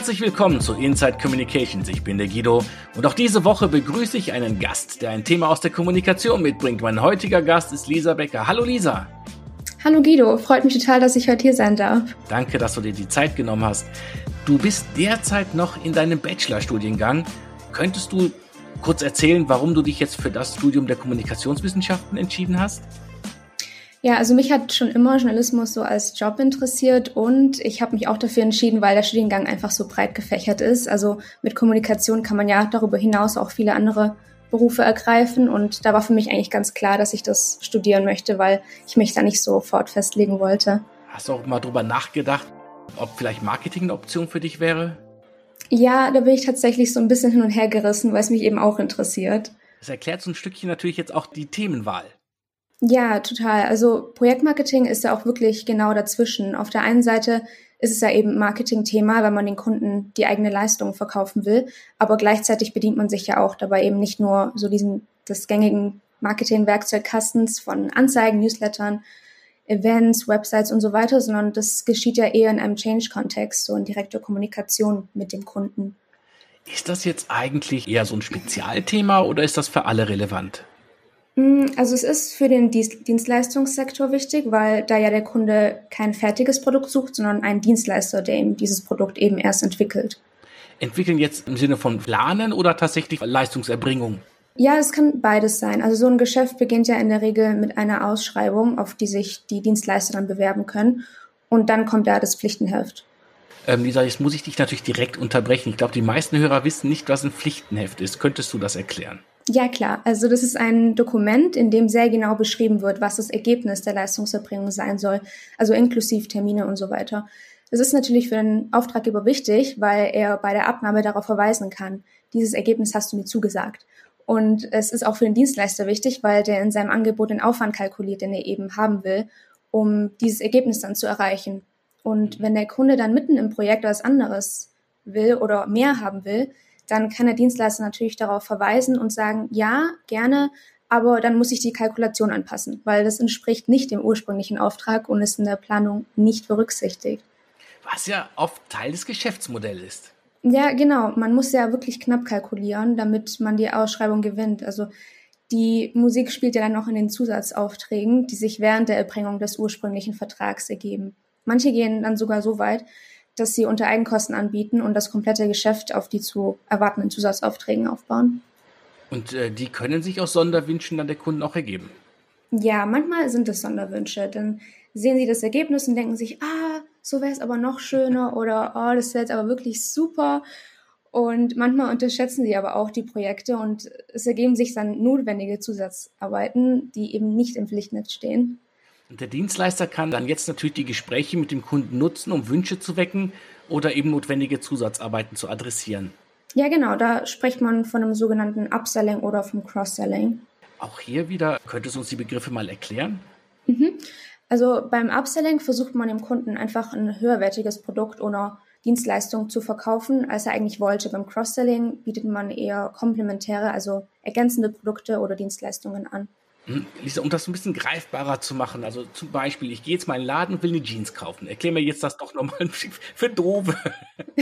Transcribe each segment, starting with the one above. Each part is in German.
Herzlich willkommen zu Inside Communications. Ich bin der Guido und auch diese Woche begrüße ich einen Gast, der ein Thema aus der Kommunikation mitbringt. Mein heutiger Gast ist Lisa Becker. Hallo Lisa. Hallo Guido, freut mich total, dass ich heute hier sein darf. Danke, dass du dir die Zeit genommen hast. Du bist derzeit noch in deinem Bachelorstudiengang. Könntest du kurz erzählen, warum du dich jetzt für das Studium der Kommunikationswissenschaften entschieden hast? Ja, also mich hat schon immer Journalismus so als Job interessiert und ich habe mich auch dafür entschieden, weil der Studiengang einfach so breit gefächert ist. Also mit Kommunikation kann man ja darüber hinaus auch viele andere Berufe ergreifen und da war für mich eigentlich ganz klar, dass ich das studieren möchte, weil ich mich da nicht sofort festlegen wollte. Hast du auch mal drüber nachgedacht, ob vielleicht Marketing eine Option für dich wäre? Ja, da bin ich tatsächlich so ein bisschen hin und her gerissen, weil es mich eben auch interessiert. Das erklärt so ein Stückchen natürlich jetzt auch die Themenwahl. Ja, total. Also Projektmarketing ist ja auch wirklich genau dazwischen. Auf der einen Seite ist es ja eben Marketing-Thema, wenn man den Kunden die eigene Leistung verkaufen will. Aber gleichzeitig bedient man sich ja auch dabei eben nicht nur so diesen, des gängigen Marketing-Werkzeugkastens von Anzeigen, Newslettern, Events, Websites und so weiter, sondern das geschieht ja eher in einem Change-Kontext, so in direkter Kommunikation mit dem Kunden. Ist das jetzt eigentlich eher so ein Spezialthema oder ist das für alle relevant? Mm, also es ist für den Dienstleistungssektor wichtig, weil da ja der Kunde kein fertiges Produkt sucht, sondern einen Dienstleister, der ihm dieses Produkt eben erst entwickelt. Entwickeln jetzt im Sinne von Planen oder tatsächlich Leistungserbringung? Ja, es kann beides sein. Also so ein Geschäft beginnt ja in der Regel mit einer Ausschreibung, auf die sich die Dienstleister dann bewerben können. Und dann kommt da das Pflichtenheft. Ähm, Lisa, jetzt muss ich dich natürlich direkt unterbrechen. Ich glaube, die meisten Hörer wissen nicht, was ein Pflichtenheft ist. Könntest du das erklären? Ja, klar. Also das ist ein Dokument, in dem sehr genau beschrieben wird, was das Ergebnis der Leistungserbringung sein soll, also inklusive Termine und so weiter. Das ist natürlich für den Auftraggeber wichtig, weil er bei der Abnahme darauf verweisen kann, dieses Ergebnis hast du mir zugesagt. Und es ist auch für den Dienstleister wichtig, weil der in seinem Angebot den Aufwand kalkuliert, den er eben haben will, um dieses Ergebnis dann zu erreichen. Und wenn der Kunde dann mitten im Projekt was anderes will oder mehr haben will, dann kann der Dienstleister natürlich darauf verweisen und sagen, ja, gerne, aber dann muss ich die Kalkulation anpassen, weil das entspricht nicht dem ursprünglichen Auftrag und ist in der Planung nicht berücksichtigt. Was ja oft Teil des Geschäftsmodells ist. Ja, genau. Man muss ja wirklich knapp kalkulieren, damit man die Ausschreibung gewinnt. Also die Musik spielt ja dann noch in den Zusatzaufträgen, die sich während der Erbringung des ursprünglichen Vertrags ergeben. Manche gehen dann sogar so weit, dass sie unter Eigenkosten anbieten und das komplette Geschäft auf die zu erwartenden Zusatzaufträgen aufbauen. Und äh, die können sich aus Sonderwünschen dann der Kunden auch ergeben? Ja, manchmal sind es Sonderwünsche. Dann sehen sie das Ergebnis und denken sich, ah, so wäre es aber noch schöner oder oh, das wäre jetzt aber wirklich super. Und manchmal unterschätzen sie aber auch die Projekte und es ergeben sich dann notwendige Zusatzarbeiten, die eben nicht im Pflichtnetz stehen. Der Dienstleister kann dann jetzt natürlich die Gespräche mit dem Kunden nutzen, um Wünsche zu wecken oder eben notwendige Zusatzarbeiten zu adressieren. Ja, genau, da spricht man von einem sogenannten Upselling oder vom Cross-Selling. Auch hier wieder, könntest du uns die Begriffe mal erklären? Mhm. Also beim Upselling versucht man dem Kunden einfach ein höherwertiges Produkt oder Dienstleistung zu verkaufen, als er eigentlich wollte. Beim Cross-Selling bietet man eher komplementäre, also ergänzende Produkte oder Dienstleistungen an. Hm, Lisa, um das ein bisschen greifbarer zu machen, also zum Beispiel, ich gehe jetzt mal in den Laden und will eine Jeans kaufen. Erklär mir jetzt das doch nochmal für Dove.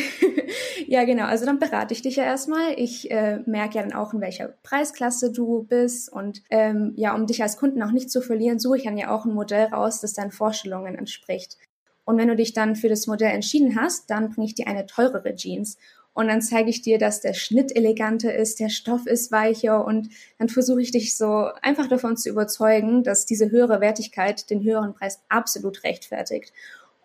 ja, genau. Also dann berate ich dich ja erstmal. Ich äh, merke ja dann auch, in welcher Preisklasse du bist. Und ähm, ja, um dich als Kunden auch nicht zu verlieren, suche ich dann ja auch ein Modell raus, das deinen Vorstellungen entspricht. Und wenn du dich dann für das Modell entschieden hast, dann bringe ich dir eine teurere Jeans und dann zeige ich dir, dass der Schnitt eleganter ist, der Stoff ist weicher und dann versuche ich dich so einfach davon zu überzeugen, dass diese höhere Wertigkeit den höheren Preis absolut rechtfertigt.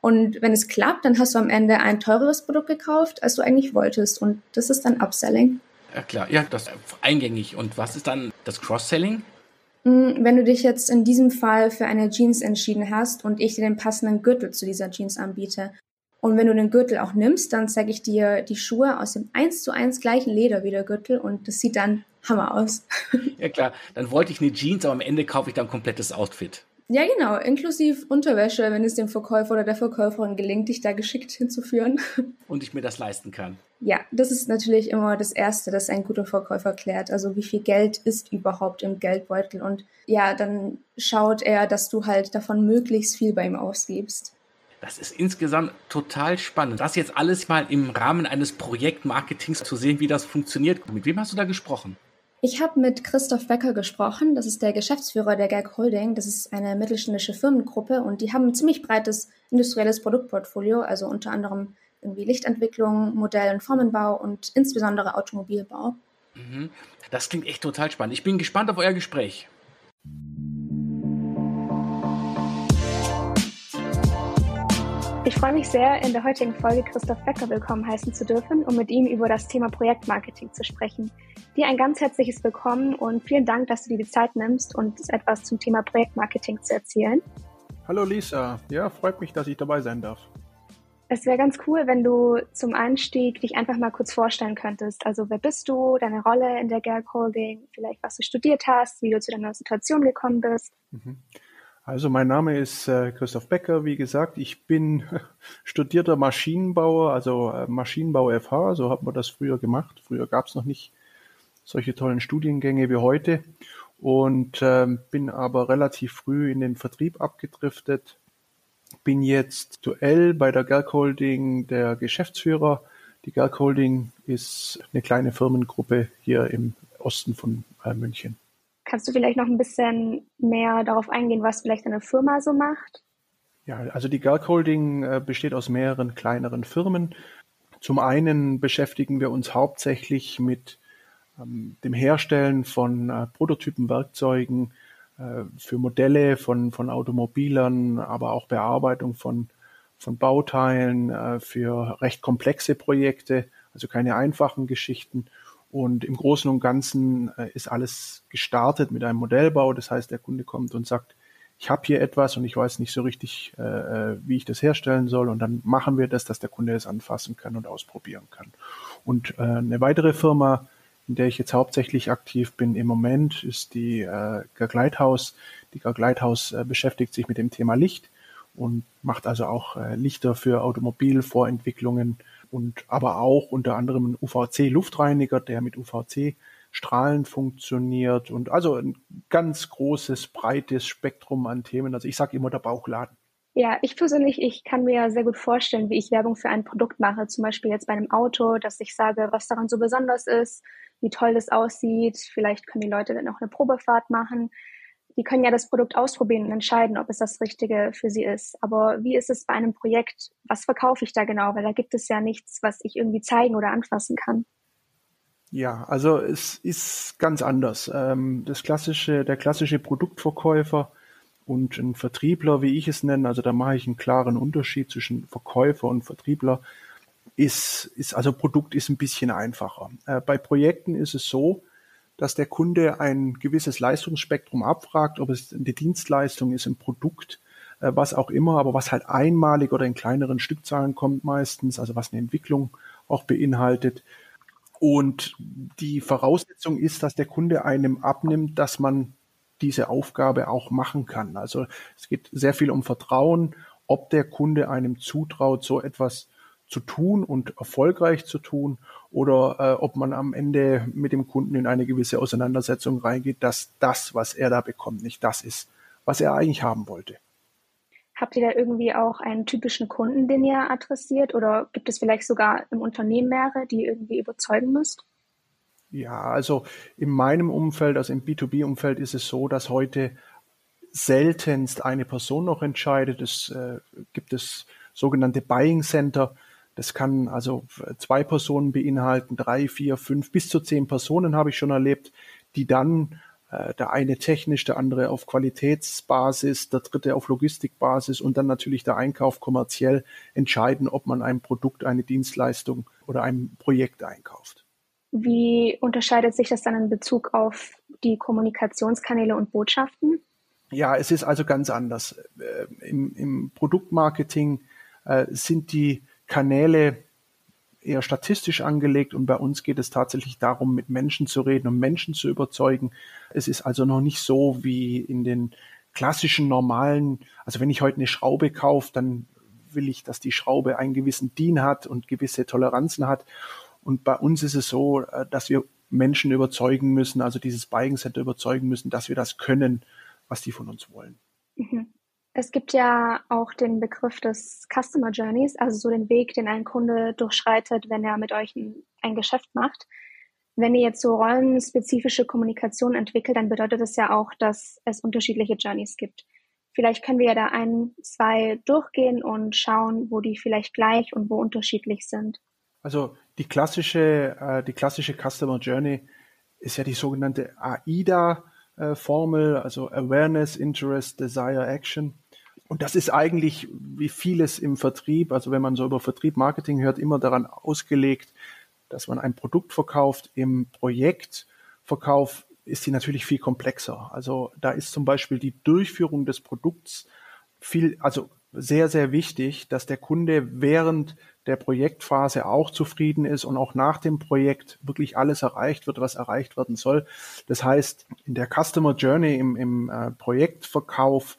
Und wenn es klappt, dann hast du am Ende ein teureres Produkt gekauft, als du eigentlich wolltest. Und das ist dann Upselling. Ja klar, ja, das ist eingängig. Und was ist dann das Cross-Selling? Hm, wenn du dich jetzt in diesem Fall für eine Jeans entschieden hast und ich dir den passenden Gürtel zu dieser Jeans anbiete, und wenn du den Gürtel auch nimmst, dann zeige ich dir die Schuhe aus dem eins zu eins gleichen Leder wie der Gürtel und das sieht dann Hammer aus. Ja klar, dann wollte ich eine Jeans, aber am Ende kaufe ich dann ein komplettes Outfit. Ja, genau, inklusive Unterwäsche, wenn es dem Verkäufer oder der Verkäuferin gelingt, dich da geschickt hinzuführen. Und ich mir das leisten kann. Ja, das ist natürlich immer das Erste, das ein guter Verkäufer klärt. Also wie viel Geld ist überhaupt im Geldbeutel? Und ja, dann schaut er, dass du halt davon möglichst viel bei ihm ausgibst. Das ist insgesamt total spannend. Das jetzt alles mal im Rahmen eines Projektmarketings zu sehen, wie das funktioniert. Mit wem hast du da gesprochen? Ich habe mit Christoph Becker gesprochen. Das ist der Geschäftsführer der Gag Holding. Das ist eine mittelständische Firmengruppe und die haben ein ziemlich breites industrielles Produktportfolio, also unter anderem irgendwie Lichtentwicklung, Modell- und Formenbau und insbesondere Automobilbau. Mhm. Das klingt echt total spannend. Ich bin gespannt auf euer Gespräch. Ich freue mich sehr, in der heutigen Folge Christoph Becker willkommen heißen zu dürfen, um mit ihm über das Thema Projektmarketing zu sprechen. Dir ein ganz herzliches Willkommen und vielen Dank, dass du dir die Zeit nimmst, uns etwas zum Thema Projektmarketing zu erzählen. Hallo Lisa, ja, freut mich, dass ich dabei sein darf. Es wäre ganz cool, wenn du zum Einstieg dich einfach mal kurz vorstellen könntest. Also wer bist du, deine Rolle in der Gerg Holding, vielleicht was du studiert hast, wie du zu deiner Situation gekommen bist. Mhm. Also mein Name ist äh, Christoph Becker, wie gesagt. Ich bin studierter Maschinenbauer, also äh, Maschinenbau FH, so hat man das früher gemacht. Früher gab es noch nicht solche tollen Studiengänge wie heute und äh, bin aber relativ früh in den Vertrieb abgedriftet. Bin jetzt duell bei der Gerg Holding der Geschäftsführer. Die Gerg Holding ist eine kleine Firmengruppe hier im Osten von äh, München. Kannst du vielleicht noch ein bisschen mehr darauf eingehen, was vielleicht eine Firma so macht? Ja, also die Gerg Holding äh, besteht aus mehreren kleineren Firmen. Zum einen beschäftigen wir uns hauptsächlich mit ähm, dem Herstellen von äh, Prototypenwerkzeugen äh, für Modelle von, von Automobilern, aber auch Bearbeitung von, von Bauteilen äh, für recht komplexe Projekte, also keine einfachen Geschichten. Und im Großen und Ganzen äh, ist alles gestartet mit einem Modellbau. Das heißt, der Kunde kommt und sagt, ich habe hier etwas und ich weiß nicht so richtig, äh, äh, wie ich das herstellen soll. Und dann machen wir das, dass der Kunde es anfassen kann und ausprobieren kann. Und äh, eine weitere Firma, in der ich jetzt hauptsächlich aktiv bin im Moment, ist die äh, Gagleithaus. Die Gagleithaus äh, beschäftigt sich mit dem Thema Licht und macht also auch äh, Lichter für Automobilvorentwicklungen und aber auch unter anderem ein UVC-Luftreiniger, der mit UVC-Strahlen funktioniert und also ein ganz großes, breites Spektrum an Themen. Also ich sage immer der Bauchladen. Ja, ich persönlich, ich kann mir sehr gut vorstellen, wie ich Werbung für ein Produkt mache, zum Beispiel jetzt bei einem Auto, dass ich sage, was daran so besonders ist, wie toll das aussieht. Vielleicht können die Leute dann auch eine Probefahrt machen die können ja das Produkt ausprobieren und entscheiden, ob es das Richtige für sie ist. Aber wie ist es bei einem Projekt? Was verkaufe ich da genau? Weil da gibt es ja nichts, was ich irgendwie zeigen oder anfassen kann. Ja, also es ist ganz anders. Ähm, das klassische, der klassische Produktverkäufer und ein Vertriebler, wie ich es nenne, also da mache ich einen klaren Unterschied zwischen Verkäufer und Vertriebler, ist, ist also Produkt ist ein bisschen einfacher. Äh, bei Projekten ist es so, dass der Kunde ein gewisses Leistungsspektrum abfragt, ob es eine Dienstleistung ist, ein Produkt, äh, was auch immer, aber was halt einmalig oder in kleineren Stückzahlen kommt meistens, also was eine Entwicklung auch beinhaltet. Und die Voraussetzung ist, dass der Kunde einem abnimmt, dass man diese Aufgabe auch machen kann. Also es geht sehr viel um Vertrauen, ob der Kunde einem zutraut, so etwas zu tun und erfolgreich zu tun oder äh, ob man am Ende mit dem Kunden in eine gewisse Auseinandersetzung reingeht, dass das, was er da bekommt, nicht das ist, was er eigentlich haben wollte. Habt ihr da irgendwie auch einen typischen Kunden, den ihr adressiert oder gibt es vielleicht sogar im Unternehmen mehrere, die ihr irgendwie überzeugen müsst? Ja, also in meinem Umfeld, also im B2B-Umfeld ist es so, dass heute seltenst eine Person noch entscheidet. Es äh, gibt es sogenannte Buying Center, das kann also zwei Personen beinhalten, drei, vier, fünf, bis zu zehn Personen habe ich schon erlebt, die dann äh, der eine technisch, der andere auf Qualitätsbasis, der dritte auf Logistikbasis und dann natürlich der Einkauf kommerziell entscheiden, ob man ein Produkt, eine Dienstleistung oder ein Projekt einkauft. Wie unterscheidet sich das dann in Bezug auf die Kommunikationskanäle und Botschaften? Ja, es ist also ganz anders. Äh, Im, im Produktmarketing äh, sind die Kanäle eher statistisch angelegt und bei uns geht es tatsächlich darum, mit Menschen zu reden und Menschen zu überzeugen. Es ist also noch nicht so wie in den klassischen normalen, also wenn ich heute eine Schraube kaufe, dann will ich, dass die Schraube einen gewissen DIN hat und gewisse Toleranzen hat. Und bei uns ist es so, äh, dass wir Menschen überzeugen müssen, also dieses Buying Center überzeugen müssen, dass wir das können, was die von uns wollen. Mhm. Es gibt ja auch den Begriff des Customer Journeys, also so den Weg, den ein Kunde durchschreitet, wenn er mit euch ein, ein Geschäft macht. Wenn ihr jetzt so rollenspezifische Kommunikation entwickelt, dann bedeutet das ja auch, dass es unterschiedliche Journeys gibt. Vielleicht können wir ja da ein, zwei durchgehen und schauen, wo die vielleicht gleich und wo unterschiedlich sind. Also die klassische, äh, die klassische Customer Journey ist ja die sogenannte AIDA-Formel, also Awareness, Interest, Desire, Action. Und das ist eigentlich wie vieles im Vertrieb, also wenn man so über Vertrieb, Marketing hört, immer daran ausgelegt, dass man ein Produkt verkauft. Im Projektverkauf ist die natürlich viel komplexer. Also da ist zum Beispiel die Durchführung des Produkts viel, also sehr, sehr wichtig, dass der Kunde während der Projektphase auch zufrieden ist und auch nach dem Projekt wirklich alles erreicht wird, was erreicht werden soll. Das heißt, in der Customer Journey im, im äh, Projektverkauf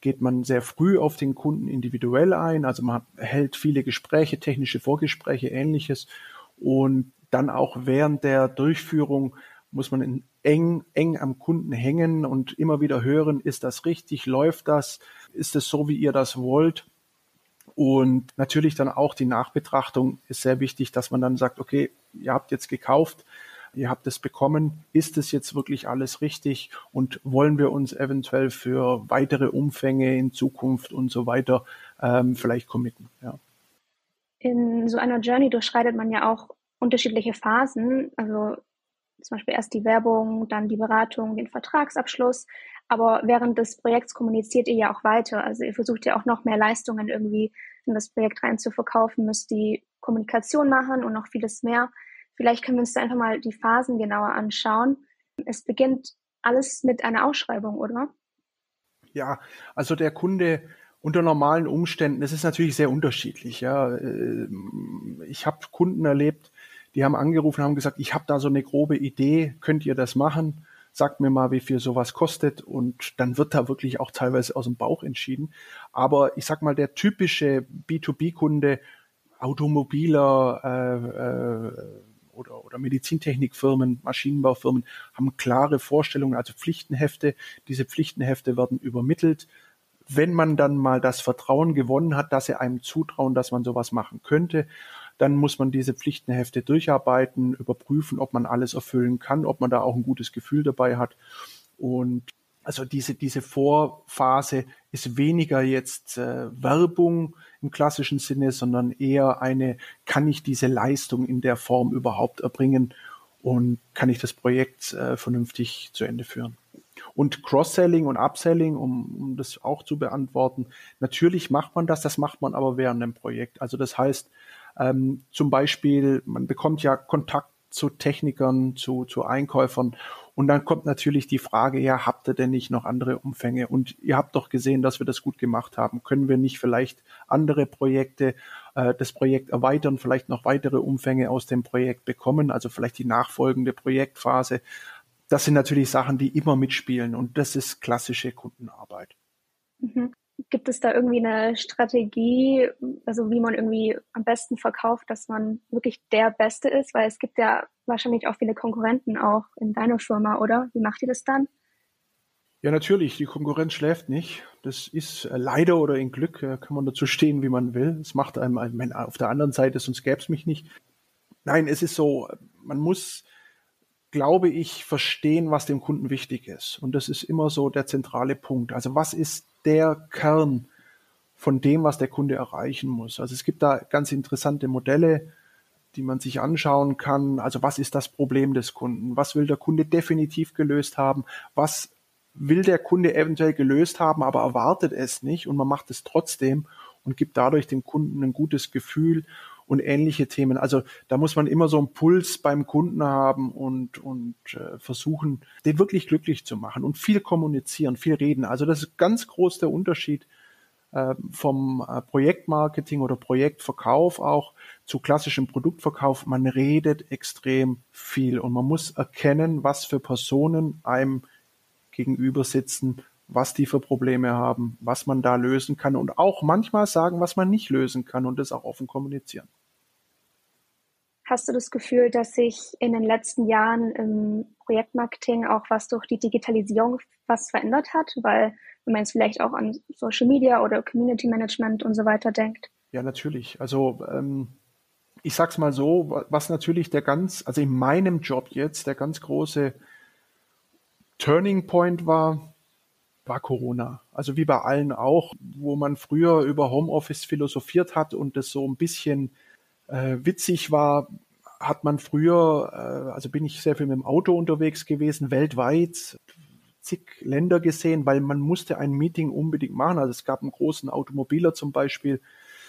geht man sehr früh auf den Kunden individuell ein. Also man hält viele Gespräche, technische Vorgespräche, ähnliches. Und dann auch während der Durchführung muss man eng, eng am Kunden hängen und immer wieder hören, ist das richtig, läuft das, ist es so, wie ihr das wollt? Und natürlich dann auch die Nachbetrachtung ist sehr wichtig, dass man dann sagt, okay, ihr habt jetzt gekauft, ihr habt es bekommen, ist es jetzt wirklich alles richtig und wollen wir uns eventuell für weitere Umfänge in Zukunft und so weiter ähm, vielleicht committen. Ja. In so einer Journey durchschreitet man ja auch unterschiedliche Phasen. Also zum Beispiel erst die Werbung, dann die Beratung, den Vertragsabschluss. Aber während des Projekts kommuniziert ihr ja auch weiter. Also ihr versucht ja auch noch mehr Leistungen irgendwie in das Projekt rein zu verkaufen, müsst die Kommunikation machen und noch vieles mehr. Vielleicht können wir uns da einfach mal die Phasen genauer anschauen. Es beginnt alles mit einer Ausschreibung, oder? Ja, also der Kunde unter normalen Umständen, das ist natürlich sehr unterschiedlich. Ja, äh, ich habe Kunden erlebt, die haben angerufen, haben gesagt, ich habe da so eine grobe Idee, könnt ihr das machen? Sagt mir mal, wie viel sowas kostet und dann wird da wirklich auch teilweise aus dem Bauch entschieden. Aber ich sag mal, der typische B2B-Kunde, Automobiler äh, äh, oder, oder Medizintechnikfirmen, Maschinenbaufirmen haben klare Vorstellungen, also Pflichtenhefte. Diese Pflichtenhefte werden übermittelt. Wenn man dann mal das Vertrauen gewonnen hat, dass sie einem zutrauen, dass man sowas machen könnte, dann muss man diese Pflichtenhefte durcharbeiten, überprüfen, ob man alles erfüllen kann, ob man da auch ein gutes Gefühl dabei hat. Und also diese, diese Vorphase ist weniger jetzt äh, Werbung im klassischen Sinne, sondern eher eine, kann ich diese Leistung in der Form überhaupt erbringen und kann ich das Projekt äh, vernünftig zu Ende führen. Und Cross-Selling und Upselling, um, um das auch zu beantworten, natürlich macht man das, das macht man aber während dem Projekt. Also das heißt, ähm, zum Beispiel, man bekommt ja Kontakt zu Technikern, zu, zu Einkäufern. Und dann kommt natürlich die Frage, ja, habt ihr denn nicht noch andere Umfänge? Und ihr habt doch gesehen, dass wir das gut gemacht haben. Können wir nicht vielleicht andere Projekte, äh, das Projekt erweitern, vielleicht noch weitere Umfänge aus dem Projekt bekommen, also vielleicht die nachfolgende Projektphase? Das sind natürlich Sachen, die immer mitspielen und das ist klassische Kundenarbeit. Mhm. Gibt es da irgendwie eine Strategie, also wie man irgendwie am besten verkauft, dass man wirklich der Beste ist? Weil es gibt ja wahrscheinlich auch viele Konkurrenten auch in deiner Firma, oder? Wie macht ihr das dann? Ja, natürlich. Die Konkurrenz schläft nicht. Das ist äh, leider oder in Glück, äh, kann man dazu stehen, wie man will. Es macht einem, auf der anderen Seite, sonst gäbe es mich nicht. Nein, es ist so, man muss, glaube ich, verstehen, was dem Kunden wichtig ist. Und das ist immer so der zentrale Punkt. Also was ist der Kern von dem, was der Kunde erreichen muss. Also es gibt da ganz interessante Modelle, die man sich anschauen kann. Also was ist das Problem des Kunden? Was will der Kunde definitiv gelöst haben? Was will der Kunde eventuell gelöst haben, aber erwartet es nicht und man macht es trotzdem und gibt dadurch dem Kunden ein gutes Gefühl und ähnliche Themen. Also da muss man immer so einen Puls beim Kunden haben und, und äh, versuchen, den wirklich glücklich zu machen und viel kommunizieren, viel reden. Also das ist ganz groß der Unterschied äh, vom äh, Projektmarketing oder Projektverkauf auch zu klassischem Produktverkauf. Man redet extrem viel und man muss erkennen, was für Personen einem gegenüber sitzen, was die für Probleme haben, was man da lösen kann und auch manchmal sagen, was man nicht lösen kann und das auch offen kommunizieren. Hast du das Gefühl, dass sich in den letzten Jahren im Projektmarketing auch was durch die Digitalisierung was verändert hat? Weil wenn man jetzt vielleicht auch an Social Media oder Community Management und so weiter denkt. Ja, natürlich. Also ähm, ich sag's mal so, was natürlich der ganz, also in meinem Job jetzt der ganz große Turning Point war, war Corona. Also wie bei allen auch, wo man früher über Homeoffice philosophiert hat und das so ein bisschen äh, witzig war, hat man früher, äh, also bin ich sehr viel mit dem Auto unterwegs gewesen, weltweit, zig Länder gesehen, weil man musste ein Meeting unbedingt machen. Also es gab einen großen Automobiler zum Beispiel,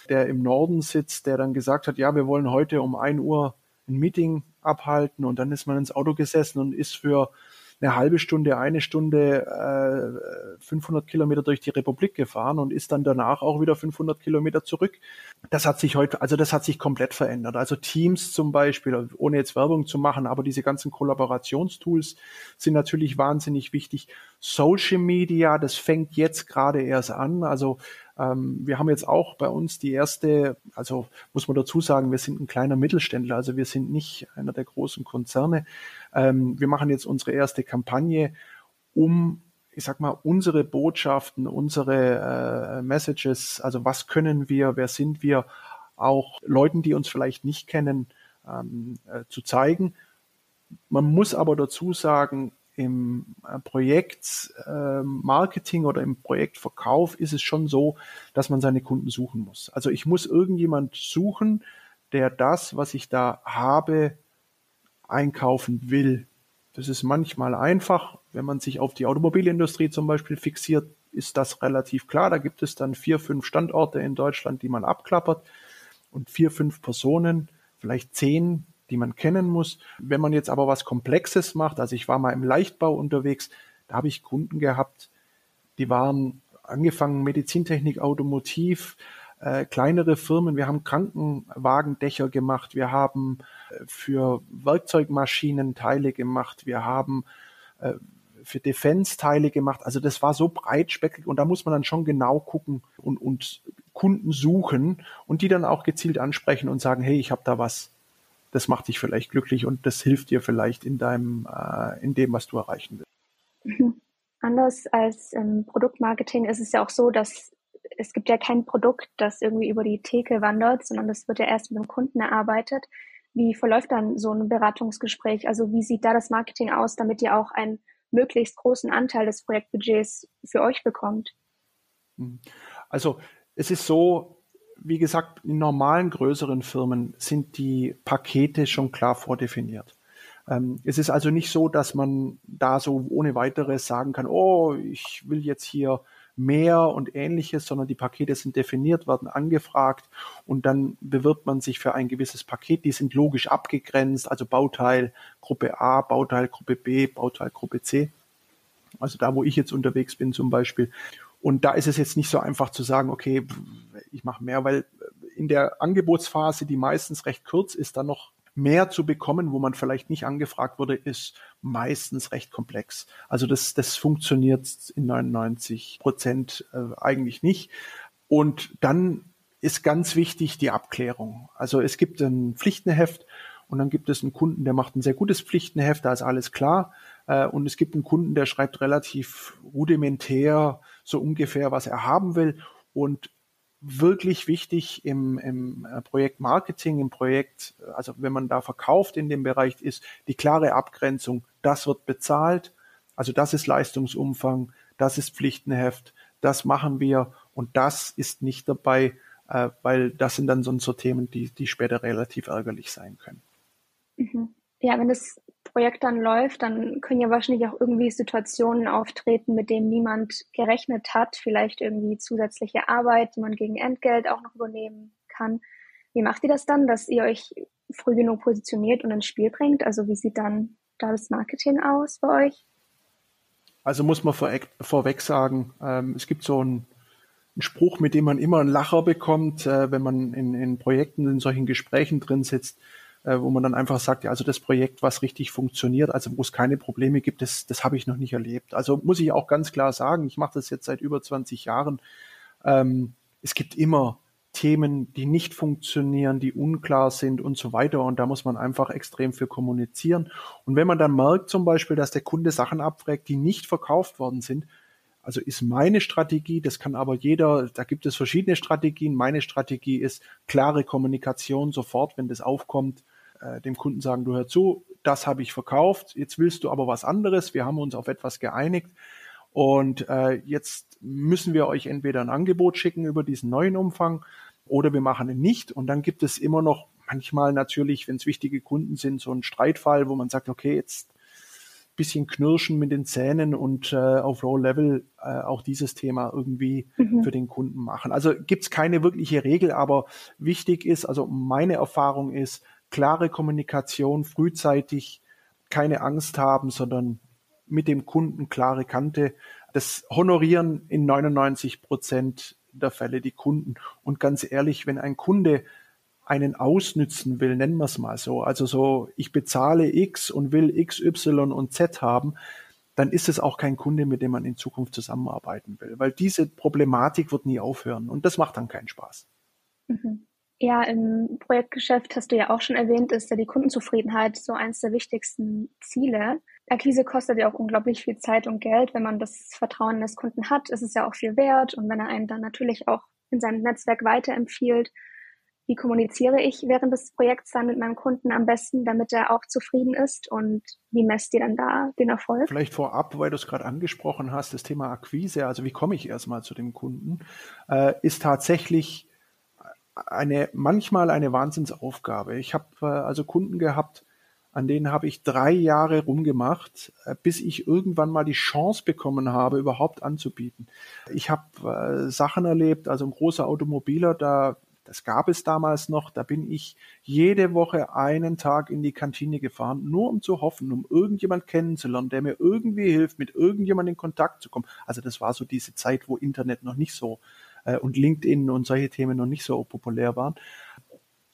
der im Norden sitzt, der dann gesagt hat, ja, wir wollen heute um ein Uhr ein Meeting abhalten und dann ist man ins Auto gesessen und ist für eine halbe Stunde, eine Stunde äh, 500 Kilometer durch die Republik gefahren und ist dann danach auch wieder 500 Kilometer zurück. Das hat sich heute, also das hat sich komplett verändert. Also Teams zum Beispiel, ohne jetzt Werbung zu machen, aber diese ganzen Kollaborationstools sind natürlich wahnsinnig wichtig. Social Media, das fängt jetzt gerade erst an. Also ähm, wir haben jetzt auch bei uns die erste, also muss man dazu sagen, wir sind ein kleiner Mittelständler, also wir sind nicht einer der großen Konzerne. Ähm, wir machen jetzt unsere erste Kampagne, um ich sag mal, unsere Botschaften, unsere äh, Messages, also was können wir, wer sind wir, auch Leuten, die uns vielleicht nicht kennen, ähm, äh, zu zeigen. Man muss aber dazu sagen, im äh, Projekt äh, Marketing oder im Projektverkauf ist es schon so, dass man seine Kunden suchen muss. Also ich muss irgendjemand suchen, der das, was ich da habe, einkaufen will. Das ist manchmal einfach. Wenn man sich auf die Automobilindustrie zum Beispiel fixiert, ist das relativ klar. Da gibt es dann vier, fünf Standorte in Deutschland, die man abklappert und vier, fünf Personen, vielleicht zehn, die man kennen muss. Wenn man jetzt aber was Komplexes macht, also ich war mal im Leichtbau unterwegs, da habe ich Kunden gehabt, die waren angefangen Medizintechnik, Automotiv, äh, kleinere Firmen. Wir haben Krankenwagendächer gemacht, wir haben für Werkzeugmaschinen Teile gemacht, wir haben äh, für Defense Teile gemacht. Also das war so breitspeckig und da muss man dann schon genau gucken und, und Kunden suchen und die dann auch gezielt ansprechen und sagen, hey, ich habe da was das macht dich vielleicht glücklich und das hilft dir vielleicht in deinem, äh, in dem, was du erreichen willst. Mhm. Anders als im Produktmarketing ist es ja auch so, dass es gibt ja kein Produkt, das irgendwie über die Theke wandert, sondern das wird ja erst mit dem Kunden erarbeitet. Wie verläuft dann so ein Beratungsgespräch? Also wie sieht da das Marketing aus, damit ihr auch einen möglichst großen Anteil des Projektbudgets für euch bekommt? Mhm. Also es ist so, wie gesagt, in normalen größeren Firmen sind die Pakete schon klar vordefiniert. Ähm, es ist also nicht so, dass man da so ohne weiteres sagen kann, oh, ich will jetzt hier mehr und ähnliches, sondern die Pakete sind definiert, werden angefragt und dann bewirbt man sich für ein gewisses Paket. Die sind logisch abgegrenzt, also Bauteil Gruppe A, Bauteil Gruppe B, Bauteil Gruppe C. Also da, wo ich jetzt unterwegs bin zum Beispiel. Und da ist es jetzt nicht so einfach zu sagen, okay, ich mache mehr, weil in der Angebotsphase, die meistens recht kurz ist, dann noch mehr zu bekommen, wo man vielleicht nicht angefragt wurde, ist meistens recht komplex. Also das, das funktioniert in 99 Prozent äh, eigentlich nicht. Und dann ist ganz wichtig die Abklärung. Also es gibt ein Pflichtenheft und dann gibt es einen Kunden, der macht ein sehr gutes Pflichtenheft, da ist alles klar. Äh, und es gibt einen Kunden, der schreibt relativ rudimentär so ungefähr, was er haben will. Und wirklich wichtig im, im äh, Projekt Marketing, im Projekt, also wenn man da verkauft in dem Bereich ist, die klare Abgrenzung, das wird bezahlt, also das ist Leistungsumfang, das ist Pflichtenheft, das machen wir und das ist nicht dabei, äh, weil das sind dann so, so Themen, die, die später relativ ärgerlich sein können. Mhm. Ja, wenn das Projekt dann läuft, dann können ja wahrscheinlich auch irgendwie Situationen auftreten, mit denen niemand gerechnet hat. Vielleicht irgendwie zusätzliche Arbeit, die man gegen Entgelt auch noch übernehmen kann. Wie macht ihr das dann, dass ihr euch früh genug positioniert und ins Spiel bringt? Also wie sieht dann da das Marketing aus bei euch? Also muss man vorweg sagen, ähm, es gibt so einen, einen, Spruch, mit dem man immer einen Lacher bekommt, äh, wenn man in, in Projekten, in solchen Gesprächen drin sitzt äh, wo man dann einfach sagt, ja, also das Projekt, was richtig funktioniert, also wo es keine Probleme gibt, das, das habe ich noch nicht erlebt. Also muss ich auch ganz klar sagen, ich mache das jetzt seit über 20 Jahren. Ähm, es gibt immer Themen, die nicht funktionieren, die unklar sind und so weiter. Und da muss man einfach extrem für kommunizieren. Und wenn man dann merkt zum Beispiel, dass der Kunde Sachen abfragt, die nicht verkauft worden sind, also ist meine Strategie, das kann aber jeder, da gibt es verschiedene Strategien. Meine Strategie ist klare Kommunikation sofort, wenn das aufkommt, äh, dem Kunden sagen, du hör zu, das habe ich verkauft, jetzt willst du aber was anderes, wir haben uns auf etwas geeinigt und äh, jetzt müssen wir euch entweder ein Angebot schicken über diesen neuen Umfang oder wir machen ihn nicht. Und dann gibt es immer noch manchmal natürlich, wenn es wichtige Kunden sind, so einen Streitfall, wo man sagt, okay, jetzt bisschen knirschen mit den Zähnen und äh, auf Low Level äh, auch dieses Thema irgendwie mhm. für den Kunden machen. Also gibt's keine wirkliche Regel, aber wichtig ist, also meine Erfahrung ist, klare Kommunikation, frühzeitig keine Angst haben, sondern mit dem Kunden klare Kante. Das honorieren in 99 Prozent der Fälle die Kunden. Und ganz ehrlich, wenn ein Kunde einen ausnützen will, nennen wir es mal so, also so, ich bezahle X und will X, Y und Z haben, dann ist es auch kein Kunde, mit dem man in Zukunft zusammenarbeiten will, weil diese Problematik wird nie aufhören und das macht dann keinen Spaß. Mhm. Ja, im Projektgeschäft hast du ja auch schon erwähnt, ist ja die Kundenzufriedenheit so eines der wichtigsten Ziele. Akquise kostet ja auch unglaublich viel Zeit und Geld. Wenn man das Vertrauen des Kunden hat, ist es ja auch viel wert. Und wenn er einen dann natürlich auch in seinem Netzwerk weiterempfiehlt, wie kommuniziere ich während des Projekts dann mit meinem Kunden am besten, damit er auch zufrieden ist und wie messt ihr dann da den Erfolg? Vielleicht vorab, weil du es gerade angesprochen hast, das Thema Akquise, also wie komme ich erstmal zu dem Kunden, äh, ist tatsächlich eine manchmal eine Wahnsinnsaufgabe. Ich habe äh, also Kunden gehabt, an denen habe ich drei Jahre rumgemacht, äh, bis ich irgendwann mal die Chance bekommen habe, überhaupt anzubieten. Ich habe äh, Sachen erlebt, also ein großer Automobiler, da das gab es damals noch. Da bin ich jede Woche einen Tag in die Kantine gefahren, nur um zu hoffen, um irgendjemand kennenzulernen, der mir irgendwie hilft, mit irgendjemandem in Kontakt zu kommen. Also das war so diese Zeit, wo Internet noch nicht so äh, und LinkedIn und solche Themen noch nicht so populär waren.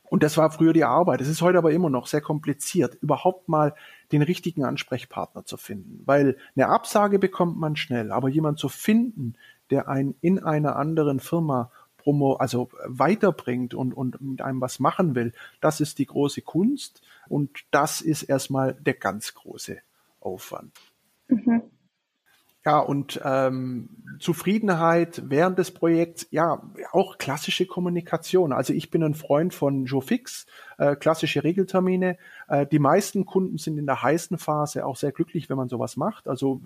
Und das war früher die Arbeit. Es ist heute aber immer noch sehr kompliziert, überhaupt mal den richtigen Ansprechpartner zu finden. Weil eine Absage bekommt man schnell, aber jemand zu finden, der einen in einer anderen Firma promo, also weiterbringt und, und mit einem was machen will, das ist die große Kunst und das ist erstmal der ganz große Aufwand. Mhm. Ja, und ähm, Zufriedenheit während des Projekts, ja, auch klassische Kommunikation. Also ich bin ein Freund von Joe Fix, äh, klassische Regeltermine. Äh, die meisten Kunden sind in der heißen Phase auch sehr glücklich, wenn man sowas macht. Also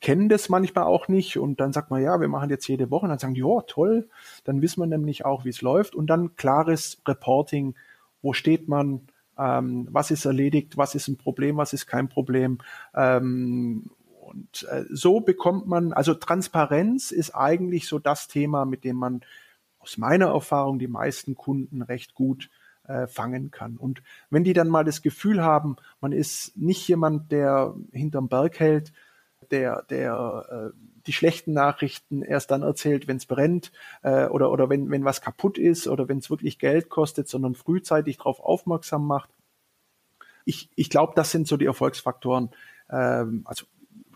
kennen das manchmal auch nicht und dann sagt man, ja, wir machen jetzt jede Woche und dann sagen die, oh, toll, dann wissen wir nämlich auch, wie es läuft und dann klares Reporting, wo steht man, ähm, was ist erledigt, was ist ein Problem, was ist kein Problem? Ähm, und äh, so bekommt man, also Transparenz ist eigentlich so das Thema, mit dem man aus meiner Erfahrung die meisten Kunden recht gut äh, fangen kann. Und wenn die dann mal das Gefühl haben, man ist nicht jemand, der hinterm Berg hält, der, der äh, die schlechten Nachrichten erst dann erzählt, wenn es brennt äh, oder, oder wenn, wenn was kaputt ist oder wenn es wirklich Geld kostet, sondern frühzeitig darauf aufmerksam macht. Ich, ich glaube, das sind so die Erfolgsfaktoren. Ähm, also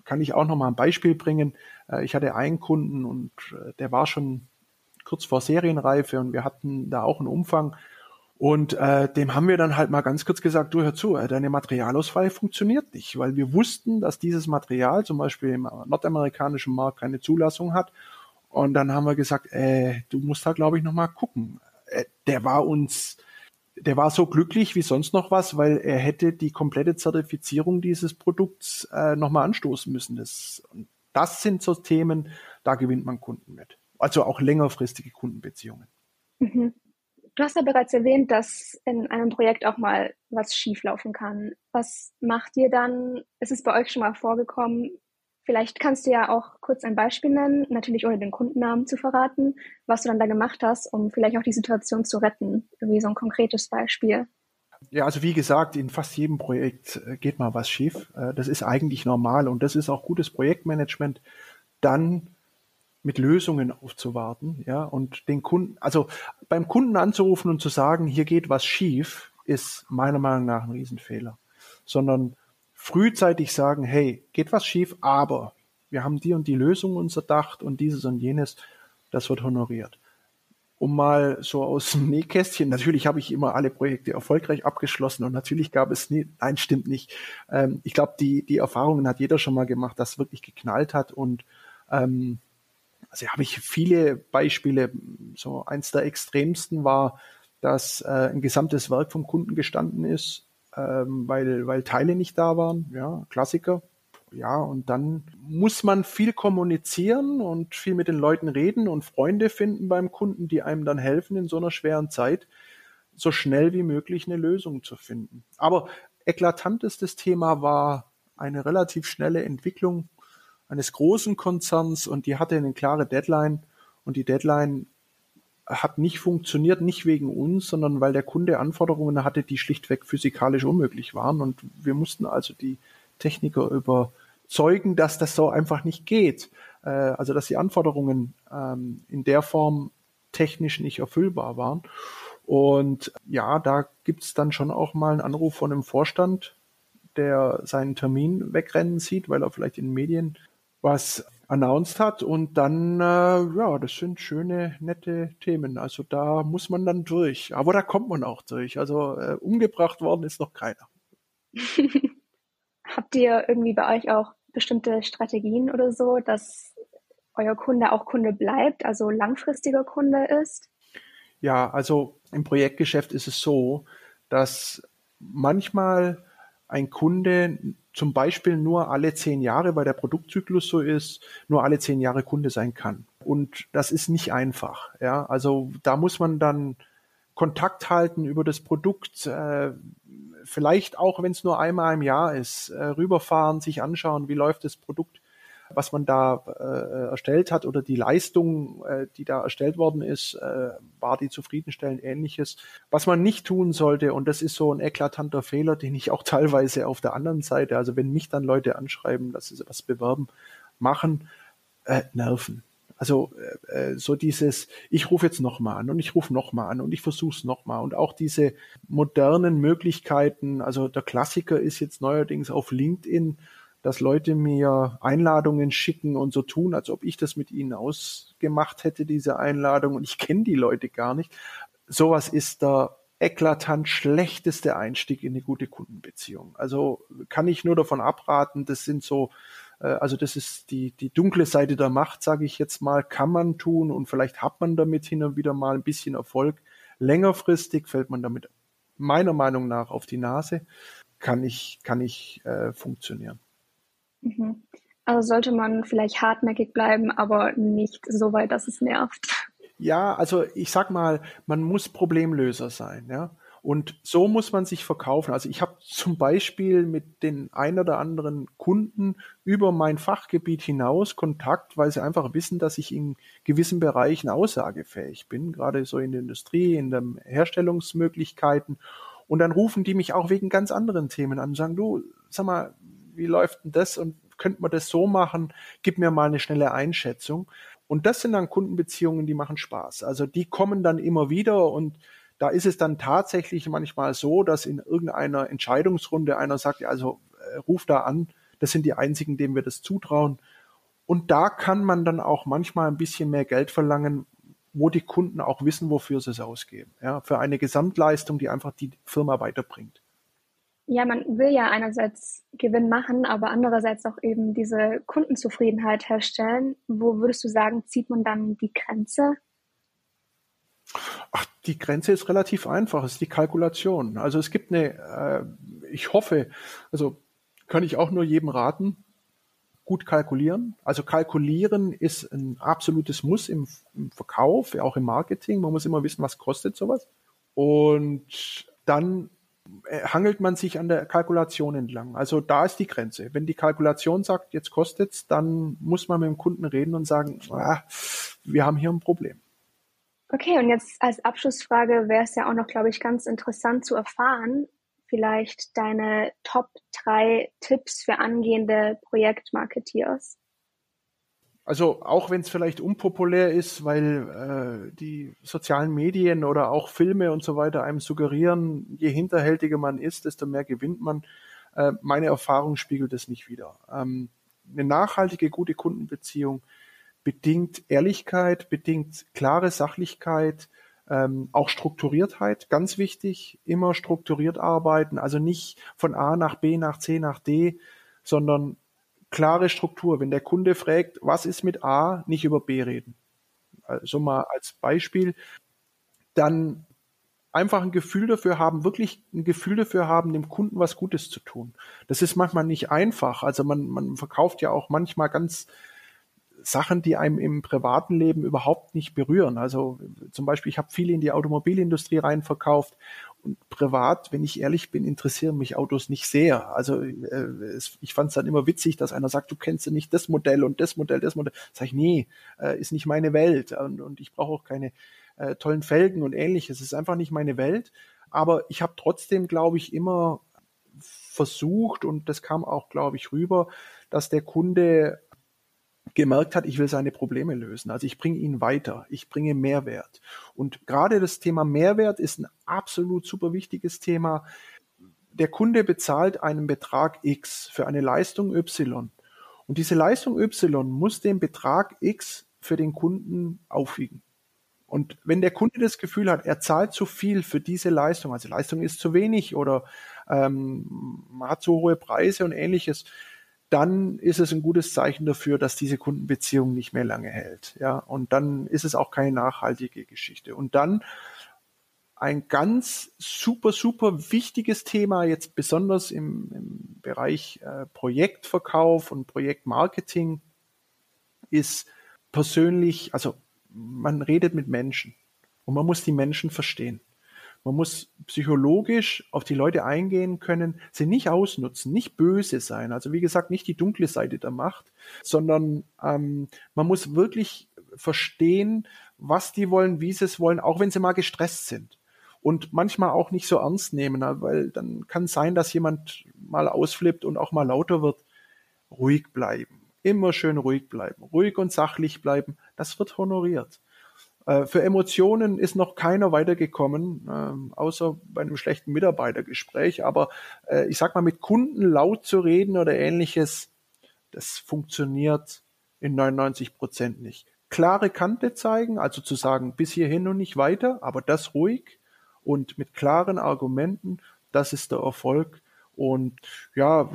kann ich auch noch mal ein Beispiel bringen. Äh, ich hatte einen Kunden und äh, der war schon kurz vor Serienreife und wir hatten da auch einen Umfang und äh, dem haben wir dann halt mal ganz kurz gesagt, du hör zu, äh, deine Materialauswahl funktioniert nicht, weil wir wussten, dass dieses Material zum Beispiel im nordamerikanischen Markt keine Zulassung hat. Und dann haben wir gesagt, äh, du musst da glaube ich noch mal gucken. Äh, der war uns, der war so glücklich wie sonst noch was, weil er hätte die komplette Zertifizierung dieses Produkts äh, noch mal anstoßen müssen. Das, das sind so Themen, da gewinnt man Kunden mit. Also auch längerfristige Kundenbeziehungen. Mhm. Du hast ja bereits erwähnt, dass in einem Projekt auch mal was schieflaufen kann. Was macht ihr dann? Ist es bei euch schon mal vorgekommen? Vielleicht kannst du ja auch kurz ein Beispiel nennen, natürlich ohne den Kundennamen zu verraten, was du dann da gemacht hast, um vielleicht auch die Situation zu retten. Irgendwie so ein konkretes Beispiel. Ja, also wie gesagt, in fast jedem Projekt äh, geht mal was schief. Äh, das ist eigentlich normal und das ist auch gutes Projektmanagement. Dann mit Lösungen aufzuwarten, ja, und den Kunden, also beim Kunden anzurufen und zu sagen, hier geht was schief, ist meiner Meinung nach ein Riesenfehler. Sondern frühzeitig sagen, hey, geht was schief, aber wir haben die und die Lösung uns erdacht und dieses und jenes, das wird honoriert. um mal so aus dem Nähkästchen, natürlich habe ich immer alle Projekte erfolgreich abgeschlossen und natürlich gab es nie, nein, stimmt nicht. Ähm, ich glaube, die, die Erfahrungen hat jeder schon mal gemacht, dass wirklich geknallt hat und ähm, also habe ich viele Beispiele. So eins der extremsten war, dass äh, ein gesamtes Werk vom Kunden gestanden ist, ähm, weil, weil Teile nicht da waren. Ja, Klassiker. Ja, und dann muss man viel kommunizieren und viel mit den Leuten reden und Freunde finden beim Kunden, die einem dann helfen in so einer schweren Zeit, so schnell wie möglich eine Lösung zu finden. Aber eklatantestes Thema war eine relativ schnelle Entwicklung eines großen Konzerns und die hatte eine klare Deadline und die Deadline hat nicht funktioniert, nicht wegen uns, sondern weil der Kunde Anforderungen hatte, die schlichtweg physikalisch unmöglich waren und wir mussten also die Techniker überzeugen, dass das so einfach nicht geht. Äh, also dass die Anforderungen ähm, in der Form technisch nicht erfüllbar waren. Und ja, da gibt's dann schon auch mal einen Anruf von einem Vorstand, der seinen Termin wegrennen sieht, weil er vielleicht in den Medien was announced hat und dann, äh, ja, das sind schöne, nette Themen. Also da muss man dann durch. Aber da kommt man auch durch. Also äh, umgebracht worden ist noch keiner. Habt ihr irgendwie bei euch auch bestimmte Strategien oder so, dass euer Kunde auch Kunde bleibt, also langfristiger Kunde ist? Ja, also im Projektgeschäft ist es so, dass manchmal ein Kunde zum Beispiel nur alle zehn Jahre, weil der Produktzyklus so ist, nur alle zehn Jahre Kunde sein kann. Und das ist nicht einfach. Ja, also da muss man dann Kontakt halten über das Produkt, äh, vielleicht auch, wenn es nur einmal im Jahr ist, äh, rüberfahren, sich anschauen, wie läuft das Produkt was man da äh, erstellt hat oder die Leistung, äh, die da erstellt worden ist, äh, war die zufriedenstellend ähnliches. Was man nicht tun sollte, und das ist so ein eklatanter Fehler, den ich auch teilweise auf der anderen Seite, also wenn mich dann Leute anschreiben, dass sie was bewerben, machen, äh, nerven. Also äh, äh so dieses, ich rufe jetzt nochmal an und ich rufe nochmal an und ich versuche es nochmal. Und auch diese modernen Möglichkeiten, also der Klassiker ist jetzt neuerdings auf LinkedIn dass Leute mir Einladungen schicken und so tun, als ob ich das mit ihnen ausgemacht hätte, diese Einladung, und ich kenne die Leute gar nicht. Sowas ist der eklatant schlechteste Einstieg in eine gute Kundenbeziehung. Also kann ich nur davon abraten, das sind so, äh, also das ist die, die dunkle Seite der Macht, sage ich jetzt mal, kann man tun und vielleicht hat man damit hin und wieder mal ein bisschen Erfolg. Längerfristig fällt man damit meiner Meinung nach auf die Nase, kann ich, kann ich äh, funktionieren. Mhm. Also sollte man vielleicht hartnäckig bleiben, aber nicht so weit, dass es nervt. Ja, also ich sag mal, man muss Problemlöser sein, ja. Und so muss man sich verkaufen. Also ich habe zum Beispiel mit den ein oder anderen Kunden über mein Fachgebiet hinaus Kontakt, weil sie einfach wissen, dass ich in gewissen Bereichen aussagefähig bin, gerade so in der Industrie, in den Herstellungsmöglichkeiten. Und dann rufen die mich auch wegen ganz anderen Themen an und sagen, du, sag mal, wie läuft denn das und könnte man das so machen? Gib mir mal eine schnelle Einschätzung. Und das sind dann Kundenbeziehungen, die machen Spaß. Also die kommen dann immer wieder und da ist es dann tatsächlich manchmal so, dass in irgendeiner Entscheidungsrunde einer sagt, also äh, ruf da an, das sind die einzigen, denen wir das zutrauen. Und da kann man dann auch manchmal ein bisschen mehr Geld verlangen, wo die Kunden auch wissen, wofür sie es ausgeben. Ja, für eine Gesamtleistung, die einfach die Firma weiterbringt ja, man will ja einerseits Gewinn machen, aber andererseits auch eben diese Kundenzufriedenheit herstellen. Wo würdest du sagen, zieht man dann die Grenze? Ach, die Grenze ist relativ einfach, es ist die Kalkulation. Also es gibt eine, äh, ich hoffe, also kann ich auch nur jedem raten, gut kalkulieren. Also kalkulieren ist ein absolutes Muss im, im Verkauf, auch im Marketing. Man muss immer wissen, was kostet sowas. Und dann hangelt man sich an der Kalkulation entlang. Also da ist die Grenze. Wenn die Kalkulation sagt, jetzt kostet's, dann muss man mit dem Kunden reden und sagen, ah, wir haben hier ein Problem. Okay, und jetzt als Abschlussfrage wäre es ja auch noch, glaube ich, ganz interessant zu erfahren, vielleicht deine Top drei Tipps für angehende Projektmarketeers. Also auch wenn es vielleicht unpopulär ist, weil äh, die sozialen Medien oder auch Filme und so weiter einem suggerieren, je hinterhältiger man ist, desto mehr gewinnt man. Äh, meine Erfahrung spiegelt es nicht wieder. Ähm, eine nachhaltige, gute Kundenbeziehung bedingt Ehrlichkeit, bedingt klare Sachlichkeit, ähm, auch Strukturiertheit, ganz wichtig, immer strukturiert arbeiten, also nicht von A nach B nach C nach D, sondern klare Struktur. Wenn der Kunde fragt, was ist mit A, nicht über B reden. Also mal als Beispiel, dann einfach ein Gefühl dafür haben, wirklich ein Gefühl dafür haben, dem Kunden was Gutes zu tun. Das ist manchmal nicht einfach. Also man, man verkauft ja auch manchmal ganz Sachen, die einem im privaten Leben überhaupt nicht berühren. Also zum Beispiel, ich habe viel in die Automobilindustrie rein verkauft und privat, wenn ich ehrlich bin, interessieren mich Autos nicht sehr. Also äh, es, ich fand es dann immer witzig, dass einer sagt, du kennst ja nicht das Modell und das Modell, das Modell. Sag ich, nee, äh, ist nicht meine Welt und, und ich brauche auch keine äh, tollen Felgen und ähnliches. Es ist einfach nicht meine Welt. Aber ich habe trotzdem, glaube ich, immer versucht und das kam auch, glaube ich, rüber, dass der Kunde gemerkt hat, ich will seine Probleme lösen. Also ich bringe ihn weiter, ich bringe Mehrwert. Und gerade das Thema Mehrwert ist ein absolut super wichtiges Thema. Der Kunde bezahlt einen Betrag X für eine Leistung Y. Und diese Leistung Y muss den Betrag X für den Kunden aufwiegen. Und wenn der Kunde das Gefühl hat, er zahlt zu viel für diese Leistung, also Leistung ist zu wenig oder ähm, man hat zu hohe Preise und ähnliches, dann ist es ein gutes Zeichen dafür, dass diese Kundenbeziehung nicht mehr lange hält. Ja, und dann ist es auch keine nachhaltige Geschichte. Und dann ein ganz super, super wichtiges Thema, jetzt besonders im, im Bereich äh, Projektverkauf und Projektmarketing, ist persönlich, also man redet mit Menschen und man muss die Menschen verstehen. Man muss psychologisch auf die Leute eingehen können, sie nicht ausnutzen, nicht böse sein. Also wie gesagt, nicht die dunkle Seite der Macht, sondern ähm, man muss wirklich verstehen, was die wollen, wie sie es wollen, auch wenn sie mal gestresst sind. Und manchmal auch nicht so ernst nehmen, weil dann kann sein, dass jemand mal ausflippt und auch mal lauter wird. Ruhig bleiben. Immer schön ruhig bleiben. Ruhig und sachlich bleiben. Das wird honoriert. Äh, für Emotionen ist noch keiner weitergekommen, äh, außer bei einem schlechten Mitarbeitergespräch. Aber äh, ich sag mal, mit Kunden laut zu reden oder ähnliches, das funktioniert in 99 Prozent nicht. Klare Kante zeigen, also zu sagen, bis hierhin und nicht weiter, aber das ruhig und mit klaren Argumenten, das ist der Erfolg. Und ja,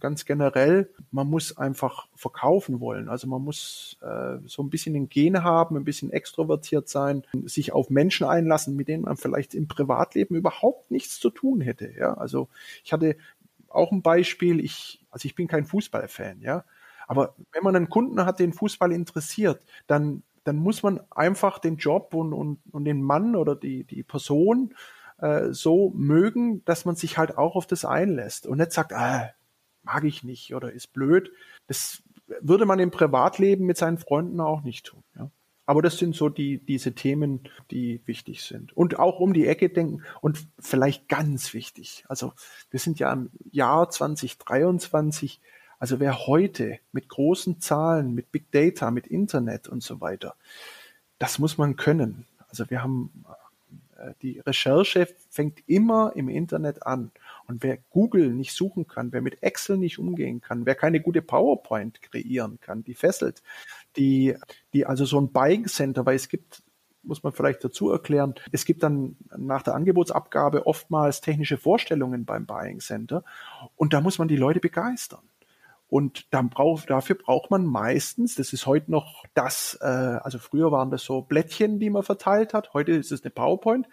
ganz generell, man muss einfach verkaufen wollen. Also man muss äh, so ein bisschen den Gen haben, ein bisschen extrovertiert sein, sich auf Menschen einlassen, mit denen man vielleicht im Privatleben überhaupt nichts zu tun hätte. Ja, also ich hatte auch ein Beispiel. Ich, also ich bin kein Fußballfan, ja. Aber wenn man einen Kunden hat, den Fußball interessiert, dann, dann muss man einfach den Job und, und, und den Mann oder die, die Person äh, so mögen, dass man sich halt auch auf das einlässt und nicht sagt, ah, mag ich nicht oder ist blöd. Das würde man im Privatleben mit seinen Freunden auch nicht tun. Ja. Aber das sind so die, diese Themen, die wichtig sind. Und auch um die Ecke denken und vielleicht ganz wichtig. Also wir sind ja im Jahr 2023. Also wer heute mit großen Zahlen, mit Big Data, mit Internet und so weiter, das muss man können. Also wir haben äh, die Recherche fängt immer im Internet an. Und wer Google nicht suchen kann, wer mit Excel nicht umgehen kann, wer keine gute PowerPoint kreieren kann, die fesselt, die, die also so ein Buying Center, weil es gibt muss man vielleicht dazu erklären. Es gibt dann nach der Angebotsabgabe oftmals technische Vorstellungen beim Buying Center und da muss man die Leute begeistern. Und dann braucht, dafür braucht man meistens, das ist heute noch das, äh, also früher waren das so Blättchen, die man verteilt hat, heute ist es eine PowerPoint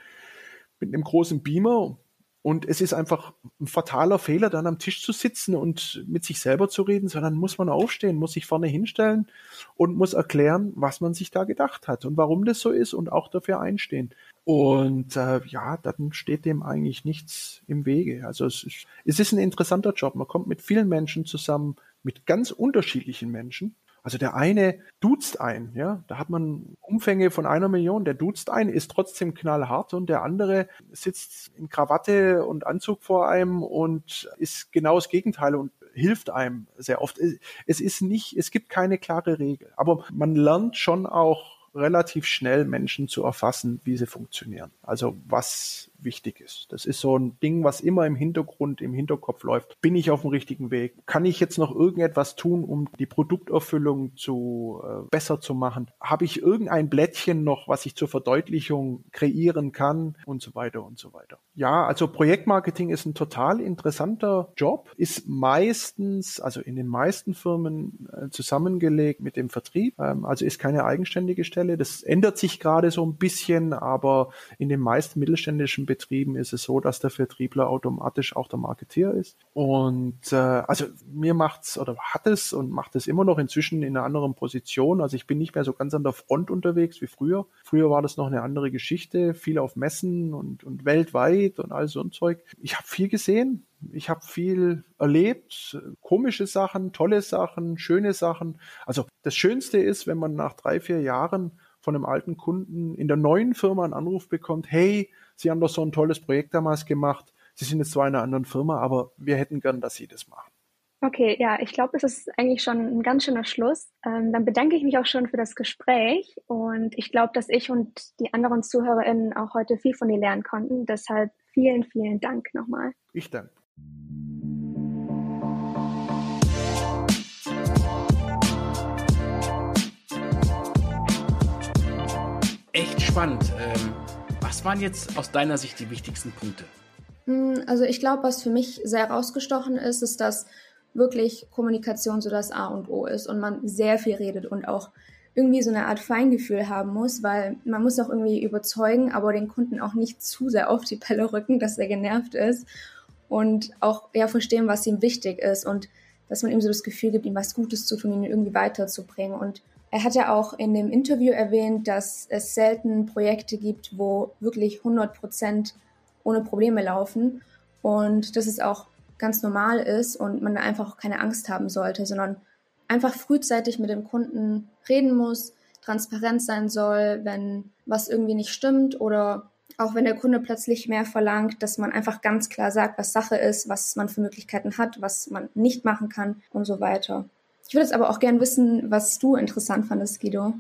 mit einem großen Beamer und es ist einfach ein fataler Fehler, dann am Tisch zu sitzen und mit sich selber zu reden, sondern muss man aufstehen, muss sich vorne hinstellen und muss erklären, was man sich da gedacht hat und warum das so ist und auch dafür einstehen. Und äh, ja, dann steht dem eigentlich nichts im Wege. Also es ist, es ist ein interessanter Job. Man kommt mit vielen Menschen zusammen, mit ganz unterschiedlichen Menschen. Also der eine duzt ein, ja, da hat man Umfänge von einer Million, der duzt ein, ist trotzdem knallhart und der andere sitzt in Krawatte und Anzug vor einem und ist genau das Gegenteil und hilft einem sehr oft. Es ist nicht, es gibt keine klare Regel, aber man lernt schon auch relativ schnell Menschen zu erfassen, wie sie funktionieren. Also was, wichtig ist. Das ist so ein Ding, was immer im Hintergrund, im Hinterkopf läuft. Bin ich auf dem richtigen Weg? Kann ich jetzt noch irgendetwas tun, um die Produkterfüllung zu äh, besser zu machen? Habe ich irgendein Blättchen noch, was ich zur Verdeutlichung kreieren kann und so weiter und so weiter. Ja, also Projektmarketing ist ein total interessanter Job, ist meistens, also in den meisten Firmen äh, zusammengelegt mit dem Vertrieb, ähm, also ist keine eigenständige Stelle. Das ändert sich gerade so ein bisschen, aber in den meisten mittelständischen Betrieben ist es so, dass der Vertriebler automatisch auch der Marketeer ist. Und äh, also mir macht's oder hat es und macht es immer noch inzwischen in einer anderen Position. Also ich bin nicht mehr so ganz an der Front unterwegs wie früher. Früher war das noch eine andere Geschichte, viel auf Messen und, und weltweit und all so ein Zeug. Ich habe viel gesehen, ich habe viel erlebt, komische Sachen, tolle Sachen, schöne Sachen. Also das Schönste ist, wenn man nach drei, vier Jahren von einem alten Kunden in der neuen Firma einen Anruf bekommt, hey, Sie haben doch so ein tolles Projekt damals gemacht. Sie sind jetzt zwar in einer anderen Firma, aber wir hätten gern, dass Sie das machen. Okay, ja, ich glaube, es ist eigentlich schon ein ganz schöner Schluss. Ähm, dann bedanke ich mich auch schon für das Gespräch und ich glaube, dass ich und die anderen ZuhörerInnen auch heute viel von dir lernen konnten. Deshalb vielen, vielen Dank nochmal. Ich danke. Echt spannend. Ähm, was waren jetzt aus deiner Sicht die wichtigsten Punkte? Hm, also ich glaube, was für mich sehr rausgestochen ist, ist, dass wirklich Kommunikation so das A und O ist und man sehr viel redet und auch irgendwie so eine Art Feingefühl haben muss, weil man muss auch irgendwie überzeugen, aber den Kunden auch nicht zu sehr auf die Pelle rücken, dass er genervt ist und auch ja verstehen, was ihm wichtig ist und dass man ihm so das Gefühl gibt, ihm was Gutes zu tun, ihn irgendwie weiterzubringen. Und er hat ja auch in dem Interview erwähnt, dass es selten Projekte gibt, wo wirklich 100 Prozent ohne Probleme laufen und dass es auch ganz normal ist und man einfach auch keine Angst haben sollte, sondern einfach frühzeitig mit dem Kunden reden muss, transparent sein soll, wenn was irgendwie nicht stimmt oder auch wenn der Kunde plötzlich mehr verlangt, dass man einfach ganz klar sagt, was Sache ist, was man für Möglichkeiten hat, was man nicht machen kann und so weiter. Ich würde jetzt aber auch gern wissen, was du interessant fandest, Guido.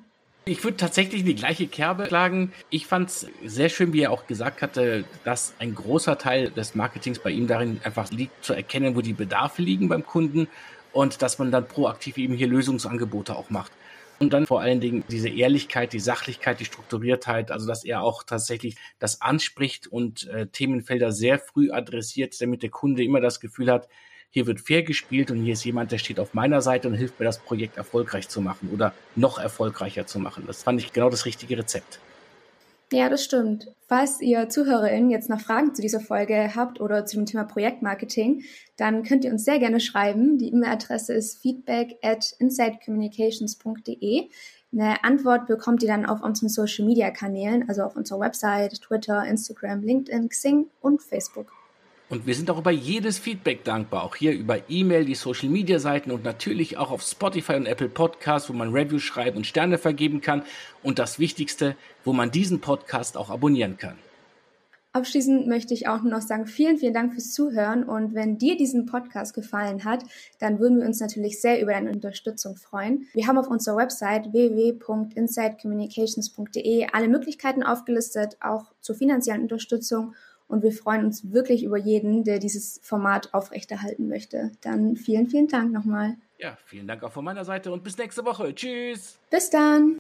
Ich würde tatsächlich in die gleiche Kerbe schlagen. Ich fand es sehr schön, wie er auch gesagt hatte, dass ein großer Teil des Marketings bei ihm darin einfach liegt, zu erkennen, wo die Bedarfe liegen beim Kunden und dass man dann proaktiv eben hier Lösungsangebote auch macht. Und dann vor allen Dingen diese Ehrlichkeit, die Sachlichkeit, die Strukturiertheit, also dass er auch tatsächlich das anspricht und äh, Themenfelder sehr früh adressiert, damit der Kunde immer das Gefühl hat, hier wird fair gespielt und hier ist jemand, der steht auf meiner Seite und hilft mir, das Projekt erfolgreich zu machen oder noch erfolgreicher zu machen. Das fand ich genau das richtige Rezept. Ja, das stimmt. Falls ihr ZuhörerInnen jetzt noch Fragen zu dieser Folge habt oder zu dem Thema Projektmarketing, dann könnt ihr uns sehr gerne schreiben. Die E-Mail-Adresse ist feedback at insidecommunications.de. Eine Antwort bekommt ihr dann auf unseren Social-Media-Kanälen, also auf unserer Website, Twitter, Instagram, LinkedIn, Xing und Facebook. Und wir sind auch über jedes Feedback dankbar, auch hier über E-Mail, die Social Media Seiten und natürlich auch auf Spotify und Apple Podcasts, wo man Reviews schreiben und Sterne vergeben kann. Und das Wichtigste, wo man diesen Podcast auch abonnieren kann. Abschließend möchte ich auch nur noch sagen, vielen, vielen Dank fürs Zuhören. Und wenn dir diesen Podcast gefallen hat, dann würden wir uns natürlich sehr über deine Unterstützung freuen. Wir haben auf unserer Website www.insidecommunications.de alle Möglichkeiten aufgelistet, auch zur finanziellen Unterstützung. Und wir freuen uns wirklich über jeden, der dieses Format aufrechterhalten möchte. Dann vielen, vielen Dank nochmal. Ja, vielen Dank auch von meiner Seite und bis nächste Woche. Tschüss. Bis dann.